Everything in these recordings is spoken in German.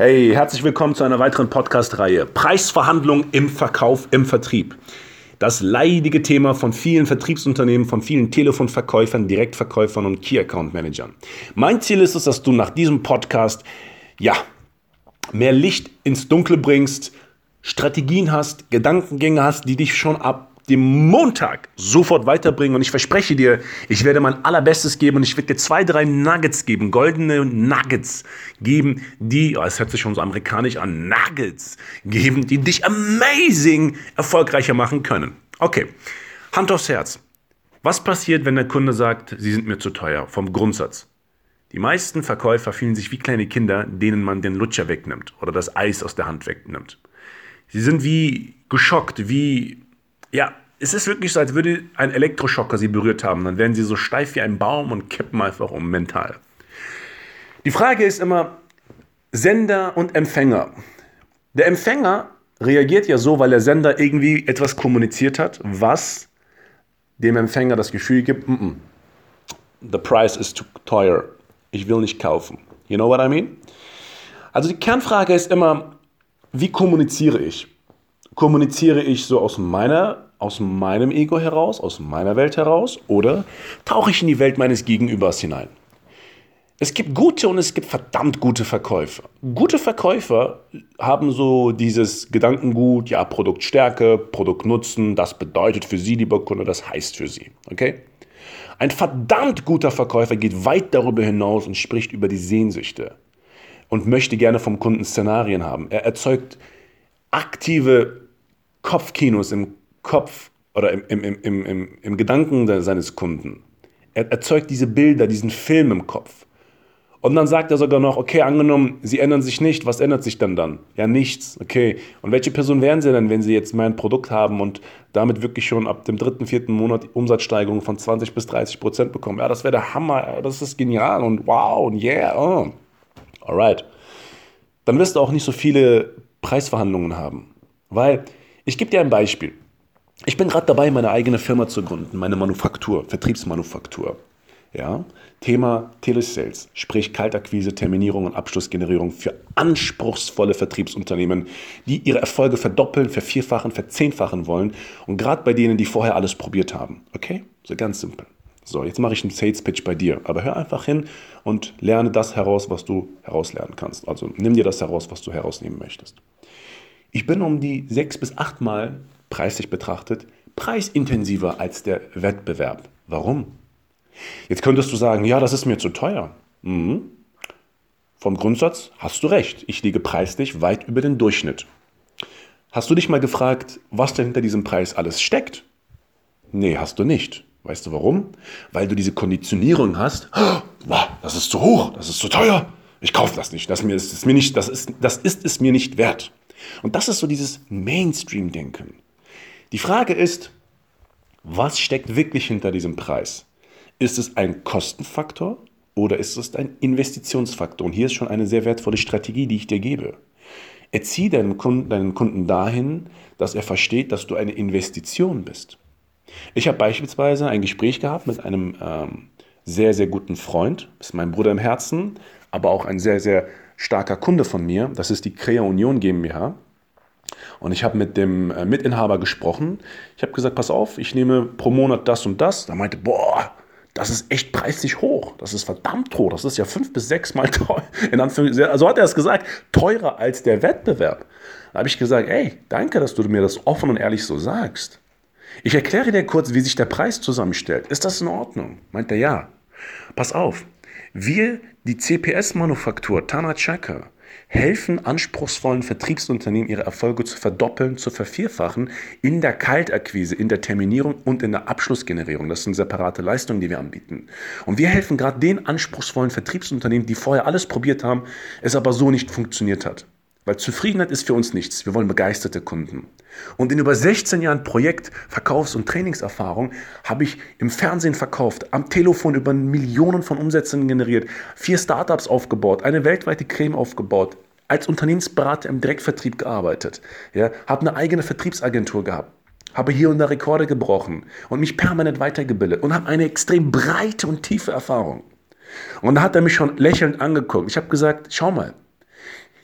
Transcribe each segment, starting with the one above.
Hey, herzlich willkommen zu einer weiteren Podcast-Reihe. Preisverhandlung im Verkauf, im Vertrieb. Das leidige Thema von vielen Vertriebsunternehmen, von vielen Telefonverkäufern, Direktverkäufern und Key Account Managern. Mein Ziel ist es, dass du nach diesem Podcast, ja, mehr Licht ins Dunkle bringst, Strategien hast, Gedankengänge hast, die dich schon ab dem Montag sofort weiterbringen. Und ich verspreche dir, ich werde mein allerbestes geben und ich werde dir zwei, drei Nuggets geben, goldene Nuggets geben, die, oh, es hört sich schon so amerikanisch an, Nuggets geben, die dich amazing erfolgreicher machen können. Okay, Hand aufs Herz. Was passiert, wenn der Kunde sagt, sie sind mir zu teuer, vom Grundsatz? Die meisten Verkäufer fühlen sich wie kleine Kinder, denen man den Lutscher wegnimmt oder das Eis aus der Hand wegnimmt. Sie sind wie geschockt, wie ja, es ist wirklich so, als würde ein Elektroschocker sie berührt haben. Dann werden sie so steif wie ein Baum und kippen einfach um mental. Die Frage ist immer Sender und Empfänger. Der Empfänger reagiert ja so, weil der Sender irgendwie etwas kommuniziert hat, was dem Empfänger das Gefühl gibt, mm -mm, the price is too teuer. Ich will nicht kaufen. You know what I mean? Also die Kernfrage ist immer, wie kommuniziere ich? Kommuniziere ich so aus meiner aus meinem Ego heraus, aus meiner Welt heraus oder tauche ich in die Welt meines Gegenübers hinein? Es gibt gute und es gibt verdammt gute Verkäufer. Gute Verkäufer haben so dieses Gedankengut, ja, Produktstärke, Produktnutzen, das bedeutet für Sie, lieber Kunde, das heißt für Sie. Okay? Ein verdammt guter Verkäufer geht weit darüber hinaus und spricht über die Sehnsüchte und möchte gerne vom Kunden Szenarien haben. Er erzeugt aktive Kopfkinos im Kopf oder im, im, im, im, im Gedanken seines Kunden. Er erzeugt diese Bilder, diesen Film im Kopf. Und dann sagt er sogar noch, okay, angenommen, Sie ändern sich nicht, was ändert sich dann dann? Ja, nichts, okay. Und welche Person wären Sie denn, wenn Sie jetzt mein Produkt haben und damit wirklich schon ab dem dritten, vierten Monat Umsatzsteigerung von 20 bis 30 Prozent bekommen? Ja, das wäre der Hammer, das ist genial und wow und yeah, oh. Alright. Dann wirst du auch nicht so viele Preisverhandlungen haben, weil ich gebe dir ein Beispiel. Ich bin gerade dabei, meine eigene Firma zu gründen, meine Manufaktur, Vertriebsmanufaktur. Ja? Thema Telesales, sprich Kaltakquise, Terminierung und Abschlussgenerierung für anspruchsvolle Vertriebsunternehmen, die ihre Erfolge verdoppeln, vervierfachen, verzehnfachen wollen und gerade bei denen, die vorher alles probiert haben. Okay? So ganz simpel. So, jetzt mache ich einen Sales Pitch bei dir, aber hör einfach hin und lerne das heraus, was du herauslernen kannst. Also nimm dir das heraus, was du herausnehmen möchtest. Ich bin um die sechs bis achtmal preislich betrachtet preisintensiver als der Wettbewerb. Warum? Jetzt könntest du sagen, ja, das ist mir zu teuer. Mhm. Vom Grundsatz hast du recht. Ich liege preislich weit über den Durchschnitt. Hast du dich mal gefragt, was denn hinter diesem Preis alles steckt? Nee, hast du nicht. Weißt du warum? Weil du diese Konditionierung hast. Oh, das ist zu hoch, das ist zu teuer. Ich kaufe das nicht. Das, ist, mir nicht das, ist, das ist es mir nicht wert. Und das ist so dieses Mainstream-Denken. Die Frage ist, was steckt wirklich hinter diesem Preis? Ist es ein Kostenfaktor oder ist es ein Investitionsfaktor? Und hier ist schon eine sehr wertvolle Strategie, die ich dir gebe. Erzieh deinen Kunden, deinen Kunden dahin, dass er versteht, dass du eine Investition bist. Ich habe beispielsweise ein Gespräch gehabt mit einem ähm, sehr, sehr guten Freund, ist mein Bruder im Herzen, aber auch ein sehr, sehr starker Kunde von mir. Das ist die Crea Union GmbH. Und ich habe mit dem äh, Mitinhaber gesprochen. Ich habe gesagt, pass auf, ich nehme pro Monat das und das. Da meinte, boah, das ist echt preislich hoch. Das ist verdammt hoch. Das ist ja fünf bis sechs Mal teuer. Also hat er es gesagt, teurer als der Wettbewerb. Da habe ich gesagt, ey, danke, dass du mir das offen und ehrlich so sagst. Ich erkläre dir kurz, wie sich der Preis zusammenstellt. Ist das in Ordnung? Meint er ja. Pass auf, wir, die CPS-Manufaktur Tanachaka, helfen anspruchsvollen Vertriebsunternehmen, ihre Erfolge zu verdoppeln, zu vervierfachen in der Kaltakquise, in der Terminierung und in der Abschlussgenerierung. Das sind separate Leistungen, die wir anbieten. Und wir helfen gerade den anspruchsvollen Vertriebsunternehmen, die vorher alles probiert haben, es aber so nicht funktioniert hat. Weil Zufriedenheit ist für uns nichts. Wir wollen begeisterte Kunden. Und in über 16 Jahren Projekt-, Verkaufs- und Trainingserfahrung habe ich im Fernsehen verkauft, am Telefon über Millionen von Umsätzen generiert, vier Startups aufgebaut, eine weltweite Creme aufgebaut, als Unternehmensberater im Direktvertrieb gearbeitet, ja, habe eine eigene Vertriebsagentur gehabt, habe hier und da Rekorde gebrochen und mich permanent weitergebildet und habe eine extrem breite und tiefe Erfahrung. Und da hat er mich schon lächelnd angeguckt. Ich habe gesagt, schau mal,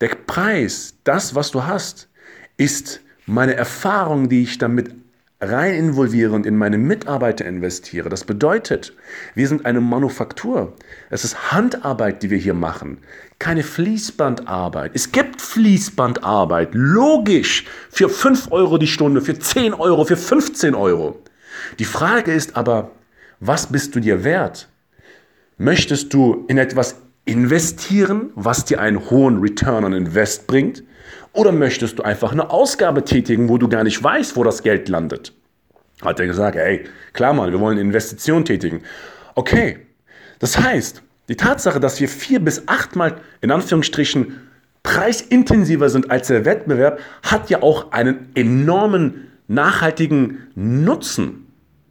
der Preis, das, was du hast, ist meine Erfahrung, die ich damit rein involviere und in meine Mitarbeiter investiere. Das bedeutet, wir sind eine Manufaktur. Es ist Handarbeit, die wir hier machen, keine Fließbandarbeit. Es gibt Fließbandarbeit, logisch, für 5 Euro die Stunde, für 10 Euro, für 15 Euro. Die Frage ist aber, was bist du dir wert? Möchtest du in etwas investieren, was dir einen hohen Return on Invest bringt? Oder möchtest du einfach eine Ausgabe tätigen, wo du gar nicht weißt, wo das Geld landet? Hat er gesagt, ey, klar mal, wir wollen Investitionen tätigen. Okay, das heißt, die Tatsache, dass wir vier bis achtmal in Anführungsstrichen preisintensiver sind als der Wettbewerb, hat ja auch einen enormen nachhaltigen Nutzen.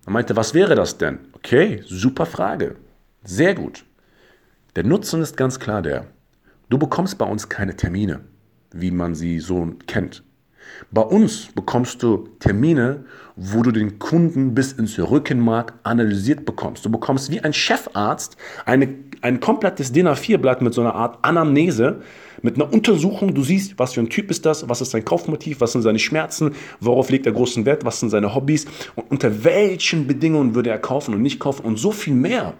Er meinte, was wäre das denn? Okay, super Frage. Sehr gut. Der Nutzen ist ganz klar der, du bekommst bei uns keine Termine, wie man sie so kennt. Bei uns bekommst du Termine, wo du den Kunden bis ins Rückenmark analysiert bekommst. Du bekommst wie ein Chefarzt eine, ein komplettes DIN A4-Blatt mit so einer Art Anamnese, mit einer Untersuchung. Du siehst, was für ein Typ ist das, was ist sein Kaufmotiv, was sind seine Schmerzen, worauf legt er großen Wert, was sind seine Hobbys und unter welchen Bedingungen würde er kaufen und nicht kaufen und so viel mehr.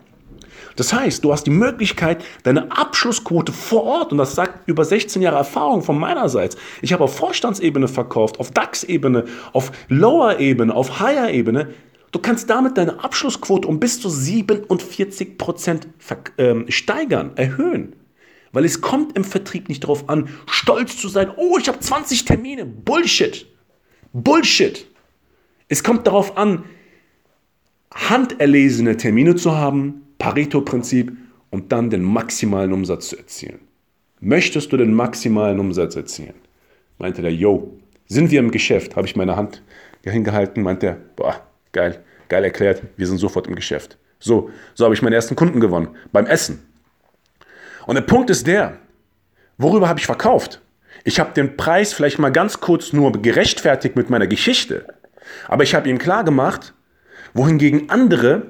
Das heißt, du hast die Möglichkeit, deine Abschlussquote vor Ort, und das sagt über 16 Jahre Erfahrung von meinerseits, ich habe auf Vorstandsebene verkauft, auf DAX-Ebene, auf Lower-Ebene, auf Higher-Ebene, du kannst damit deine Abschlussquote um bis zu 47 Prozent ähm, steigern, erhöhen. Weil es kommt im Vertrieb nicht darauf an, stolz zu sein, oh, ich habe 20 Termine. Bullshit. Bullshit. Es kommt darauf an, handerlesene Termine zu haben, Pareto-Prinzip und dann den maximalen Umsatz zu erzielen. Möchtest du den maximalen Umsatz erzielen? Meinte der, yo, sind wir im Geschäft? Habe ich meine Hand hingehalten, meinte er, boah, geil, geil erklärt, wir sind sofort im Geschäft. So, so habe ich meinen ersten Kunden gewonnen, beim Essen. Und der Punkt ist der, worüber habe ich verkauft? Ich habe den Preis vielleicht mal ganz kurz nur gerechtfertigt mit meiner Geschichte, aber ich habe ihm klar gemacht, wohingegen andere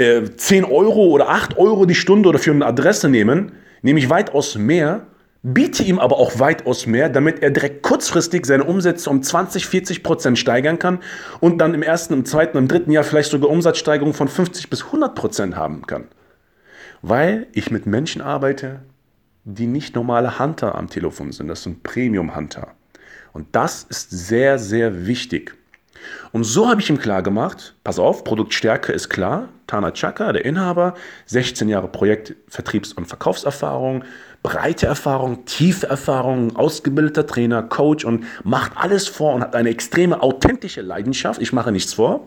10 äh, Euro oder 8 Euro die Stunde oder für eine Adresse nehmen, nehme ich weitaus mehr, biete ihm aber auch weitaus mehr, damit er direkt kurzfristig seine Umsätze um 20, 40 Prozent steigern kann und dann im ersten, im zweiten, im dritten Jahr vielleicht sogar Umsatzsteigerungen von 50 bis 100 Prozent haben kann. Weil ich mit Menschen arbeite, die nicht normale Hunter am Telefon sind, das sind Premium-Hunter. Und das ist sehr, sehr wichtig. Und so habe ich ihm klar gemacht, pass auf, Produktstärke ist klar, Tana Chaka, der Inhaber, 16 Jahre Projekt, Vertriebs- und Verkaufserfahrung, breite Erfahrung, tiefe Erfahrung, ausgebildeter Trainer, Coach und macht alles vor und hat eine extreme authentische Leidenschaft. Ich mache nichts vor.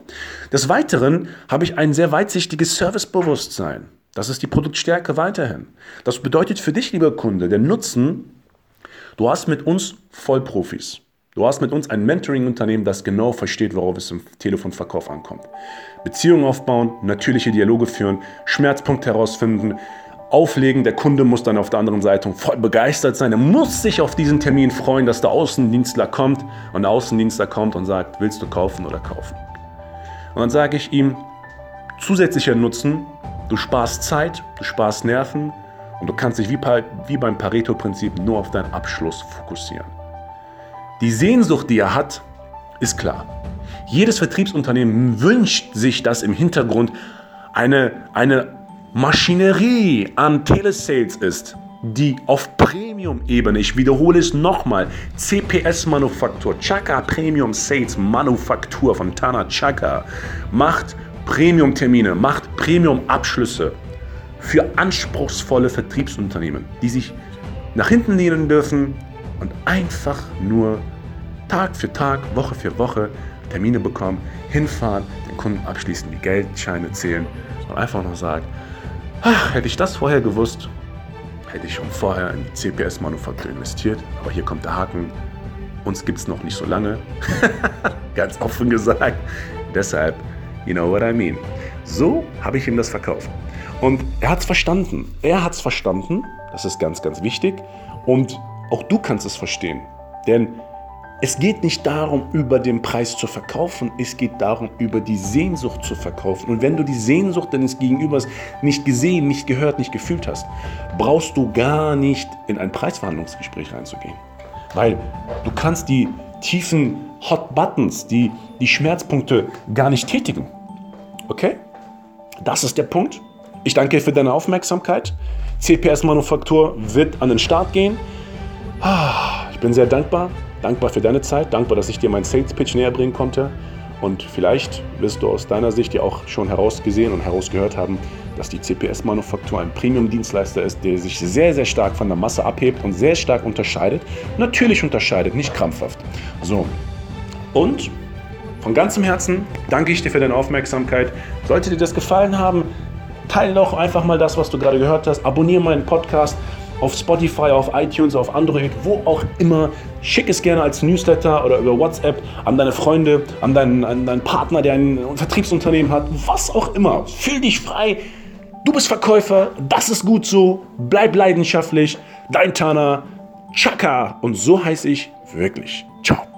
Des Weiteren habe ich ein sehr weitsichtiges Servicebewusstsein. Das ist die Produktstärke weiterhin. Das bedeutet für dich, lieber Kunde, der Nutzen, du hast mit uns Vollprofis. Du hast mit uns ein Mentoring-Unternehmen, das genau versteht, worauf es im Telefonverkauf ankommt. Beziehungen aufbauen, natürliche Dialoge führen, Schmerzpunkt herausfinden, auflegen. Der Kunde muss dann auf der anderen Seite voll begeistert sein. Er muss sich auf diesen Termin freuen, dass der Außendienstler kommt und der Außendienstler kommt und sagt, willst du kaufen oder kaufen? Und dann sage ich ihm, zusätzlicher Nutzen, du sparst Zeit, du sparst Nerven und du kannst dich wie, wie beim Pareto-Prinzip nur auf deinen Abschluss fokussieren. Die Sehnsucht, die er hat, ist klar. Jedes Vertriebsunternehmen wünscht sich, dass im Hintergrund eine, eine Maschinerie an Telesales ist, die auf Premium-Ebene, ich wiederhole es nochmal, CPS-Manufaktur, Chaka Premium Sales Manufaktur von Tana Chaka, macht Premium-Termine, macht Premium-Abschlüsse für anspruchsvolle Vertriebsunternehmen, die sich nach hinten lehnen dürfen und einfach nur Tag für Tag, Woche für Woche Termine bekommen, hinfahren, den Kunden abschließen, die Geldscheine zählen und einfach noch sagen, ach, hätte ich das vorher gewusst, hätte ich schon vorher in die CPS-Manufaktur investiert. Aber hier kommt der Haken, uns gibt es noch nicht so lange. Ganz offen gesagt. Deshalb, you know what I mean. So habe ich ihm das verkauft. Und er hat es verstanden. Er hat es verstanden. Das ist ganz, ganz wichtig. Und auch du kannst es verstehen. Denn es geht nicht darum, über den Preis zu verkaufen, es geht darum, über die Sehnsucht zu verkaufen. Und wenn du die Sehnsucht deines Gegenübers nicht gesehen, nicht gehört, nicht gefühlt hast, brauchst du gar nicht in ein Preisverhandlungsgespräch reinzugehen. Weil du kannst die tiefen Hot Buttons, die, die Schmerzpunkte gar nicht tätigen. Okay? Das ist der Punkt. Ich danke für deine Aufmerksamkeit. CPS Manufaktur wird an den Start gehen. Ich bin sehr dankbar. Dankbar für deine Zeit. Dankbar, dass ich dir meinen Sales Pitch näher bringen konnte. Und vielleicht wirst du aus deiner Sicht ja auch schon herausgesehen und herausgehört haben, dass die CPS-Manufaktur ein Premium-Dienstleister ist, der sich sehr, sehr stark von der Masse abhebt und sehr stark unterscheidet. Natürlich unterscheidet, nicht krampfhaft. So. Und von ganzem Herzen danke ich dir für deine Aufmerksamkeit. Sollte dir das gefallen haben, teile doch einfach mal das, was du gerade gehört hast. Abonniere meinen Podcast auf Spotify, auf iTunes, auf Android, wo auch immer. Schick es gerne als Newsletter oder über WhatsApp an deine Freunde, an deinen, an deinen Partner, der ein Vertriebsunternehmen hat, was auch immer. Fühl dich frei. Du bist Verkäufer, das ist gut so. Bleib leidenschaftlich. Dein Tana, Chaka. Und so heiße ich wirklich. Ciao.